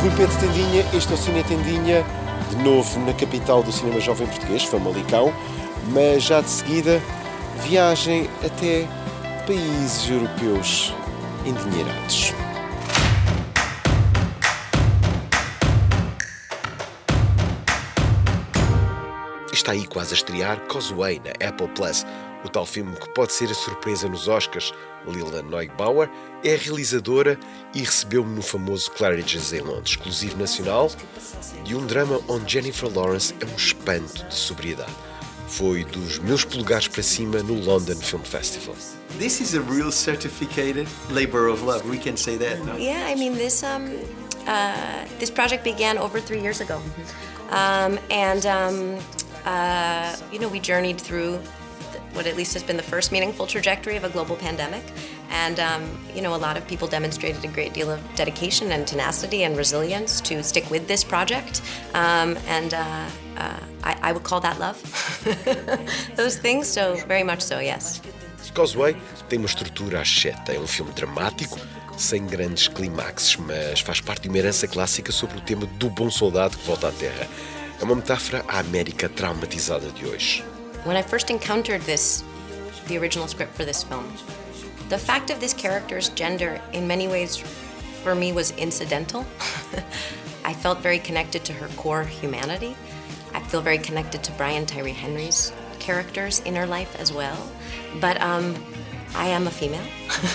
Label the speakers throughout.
Speaker 1: Rui Pedro Tendinha, este é o Cine Tendinha, de novo na capital do cinema jovem português, Famalicão, mas já de seguida viagem até países europeus endinheirados. Está aí quase a estrear Causeway na Apple Plus, o tal filme que pode ser a surpresa nos Oscars. Lila Neubauer é a realizadora e recebeu-me no famoso Claridge's em Londres, exclusivo nacional, de um drama onde Jennifer Lawrence é um espanto de sobriedade. Foi dos meus polegares para cima no London Film Festival.
Speaker 2: This is a real certificated labor of love. We can say that. No?
Speaker 3: Yeah, I mean this um, uh, this project began over three years ago, um, and um, uh, you know we journeyed through what at least has been the first meaningful trajectory of a global pandemic. And, um, you know, a lot of people demonstrated a great deal of dedication and tenacity and resilience to stick with this project. Um, and uh, uh, I, I, would call that love. Those things, so very much so, yes.
Speaker 1: Causeway tem uma estrutura acheta, é um filme dramático, sem grandes clímaxes, mas faz parte de uma herança clássica sobre o tema do bom soldado que volta à Terra. É uma metáfora à América traumatizada de hoje.
Speaker 3: When I first encountered this, the original script for this film, the fact of this character's gender in many ways for me was incidental. I felt very connected to her core humanity. I feel very connected to Brian Tyree Henry's character's inner life as well. But um, I am a female,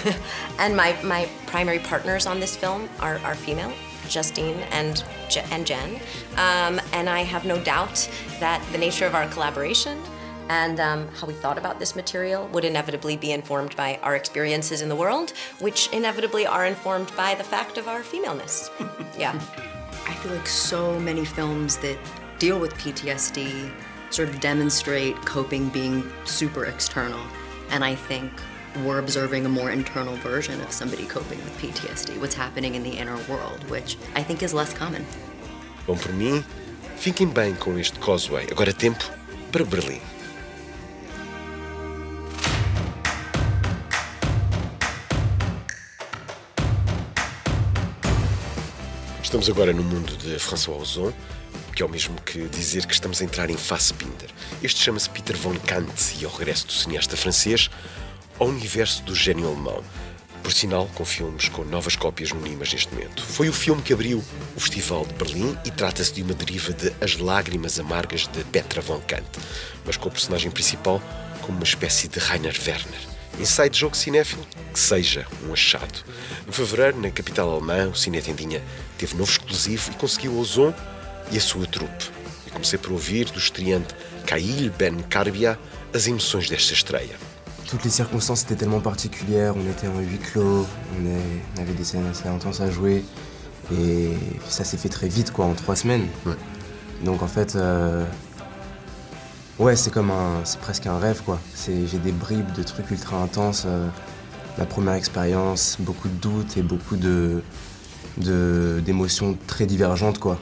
Speaker 3: and my, my primary partners on this film are, are female. Justine and, and Jen. Um, and I have no doubt that the nature of our collaboration and um, how we thought about this material would inevitably be informed by our experiences in the world, which inevitably are informed by the fact of our femaleness. yeah.
Speaker 4: I feel like so many films that deal with PTSD sort of demonstrate coping being super external. And I think we're observing a more internal version of somebody coping with PTSD, what's happening in the inner world, which I think is less common.
Speaker 1: Bom, por mim, fiquem bem com este Causeway. Agora é tempo para Berlim. Estamos agora no mundo de François Ozon, que é o mesmo que dizer que estamos a entrar em Fassbinder. Este chama-se Peter von Kant e é o regresso do cineasta francês ao universo do gênio alemão. Por sinal, com filmes com novas cópias no Nimas neste momento. Foi o filme que abriu o Festival de Berlim e trata-se de uma deriva de As Lágrimas Amargas de Petra von Kant, mas com o personagem principal como uma espécie de Rainer Werner. Ensaio de jogo cinéfilo que seja um achado. Em fevereiro, na capital alemã, o Cine Tendinha teve novo exclusivo e conseguiu o Ozon e a sua trupe. E comecei por ouvir do estreante Kail Ben Karbia as emoções desta estreia.
Speaker 5: Toutes les circonstances étaient tellement particulières, on était en huis clos, on avait des scènes assez intenses à jouer, et ça s'est fait très vite, quoi, en trois semaines.
Speaker 6: Ouais.
Speaker 5: Donc en fait, euh, Ouais, c'est comme un, c'est presque un rêve quoi. J'ai des bribes de trucs ultra intenses. Euh, ma première expérience, beaucoup de doutes et beaucoup de, de d'émotions très divergentes quoi.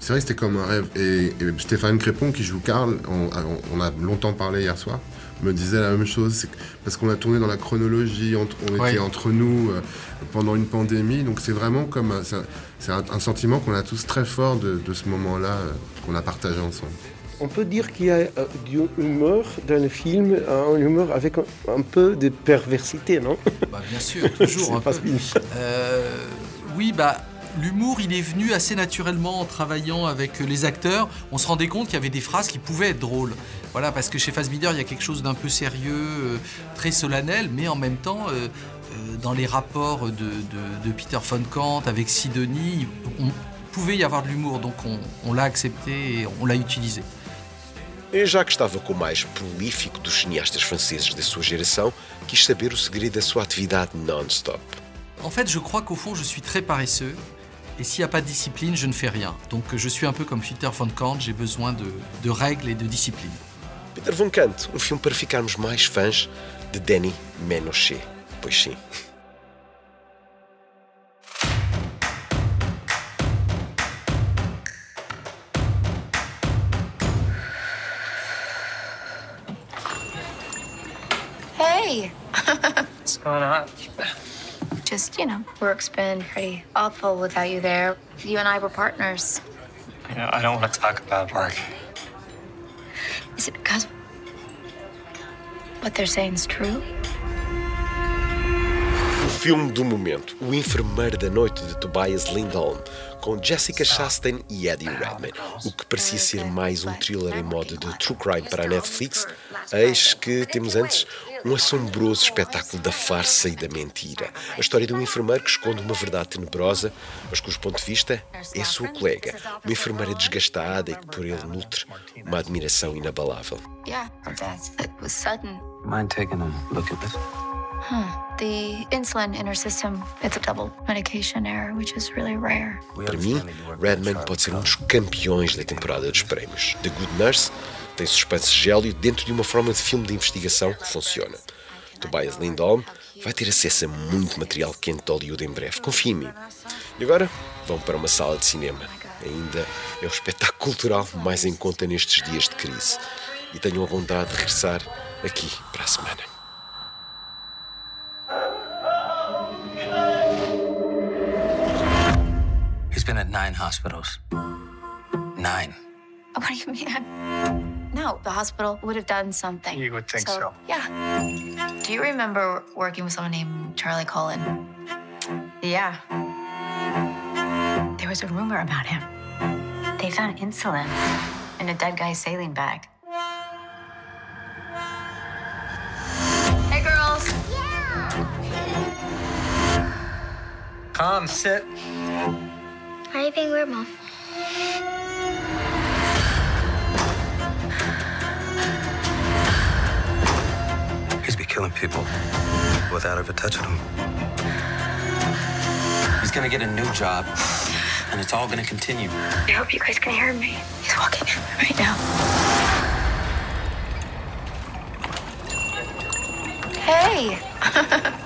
Speaker 6: C'est vrai que c'était comme un rêve. Et, et Stéphane Crépon, qui joue Karl, on, on, a longtemps parlé hier soir, me disait la même chose. Parce qu'on a tourné dans la chronologie, on, on était entre nous euh, pendant une pandémie. Donc c'est vraiment comme. un- C'est un, c'est un- un sentiment qu'on a tous très fort de, de ce moment-là, euh, qu'on a partagé ensemble.
Speaker 7: On peut dire qu'il y a euh, du humour dans le film, un humour avec un, peu de perversité, non?
Speaker 8: Bah, bien sûr, toujours. Un peu. Euh, oui, bah, l'humour, il est venu assez naturellement en travaillant avec les acteurs. On se rendait compte qu'il y avait des phrases qui pouvaient être drôles. Voilà, parce que chez Fassbinder, il y a quelque chose d'un peu sérieux, euh, très solennel, mais en même temps, euh, euh, dans les rapports de, de- de Peter von Kant avec Sidonie, on pouvait y avoir de l'humour, donc on, on l'a accepté et on l'a utilisé.
Speaker 1: Já que estava com o mais prolífico dos cineastas franceses da sua geração, quis saber o segredo da sua atividade non-stop.
Speaker 8: En fait, je crois qu'au fond, je suis très paresseux. Et s'il n'y a pas de discipline, je ne fais rien. Donc je suis un peu comme Peter von Kant, j'ai besoin de, de règles et de discipline.
Speaker 1: Peter von Kant, um filme para ficarmos mais fãs de Danny Menochet. Pois sim.
Speaker 9: Going on?
Speaker 10: just, you know, work's been pretty awful without you there. You and I were partners.
Speaker 9: You know, I don't want to talk about work.
Speaker 10: Is it because what they're saying is true?
Speaker 1: O filme do momento, O Enfermeiro da Noite de Tobias Lindholm, com Jessica Chastain e Eddie Redmayne. O que parecia ser mais um thriller em modo de true crime para a Netflix, eis que temos antes um assombroso espetáculo da farsa e da mentira. A história de um enfermeiro que esconde uma verdade tenebrosa, mas cujo ponto de vista é a sua colega, uma enfermeira desgastada e que por ele nutre uma admiração inabalável.
Speaker 10: Yeah, that's it was sudden.
Speaker 9: Mind taking a look at this?
Speaker 10: Huh. The insulin in her system, it's a double medication error, which is really rare.
Speaker 1: Para mim, Redman pode ser um dos campeões da temporada dos prémios. The Good Nurse tem suspense gélio dentro de uma forma de filme de investigação que funciona. Tobias Lindholm vai ter acesso a muito material quente de Hollywood em breve, confia em mim. E agora, vão para uma sala de cinema. Ainda é o espetáculo cultural mais em conta nestes dias de crise. E tenho a vontade de regressar aqui para a semana.
Speaker 9: He's been at nine hospitals. Nine.
Speaker 10: What do you mean? No, the hospital would have done something.
Speaker 9: You would think so.
Speaker 10: Yeah. Do you remember working with someone named Charlie Cullen? Yeah. There was a rumor about him. They found insulin in a dead guy's saline bag. Hey, girls. Yeah.
Speaker 9: Come, sit.
Speaker 10: Why are you being weird, Mom?
Speaker 9: Killing people without ever touching them. He's gonna get a new job, and it's all gonna continue.
Speaker 10: I hope you guys can hear me. He's walking right now. Hey,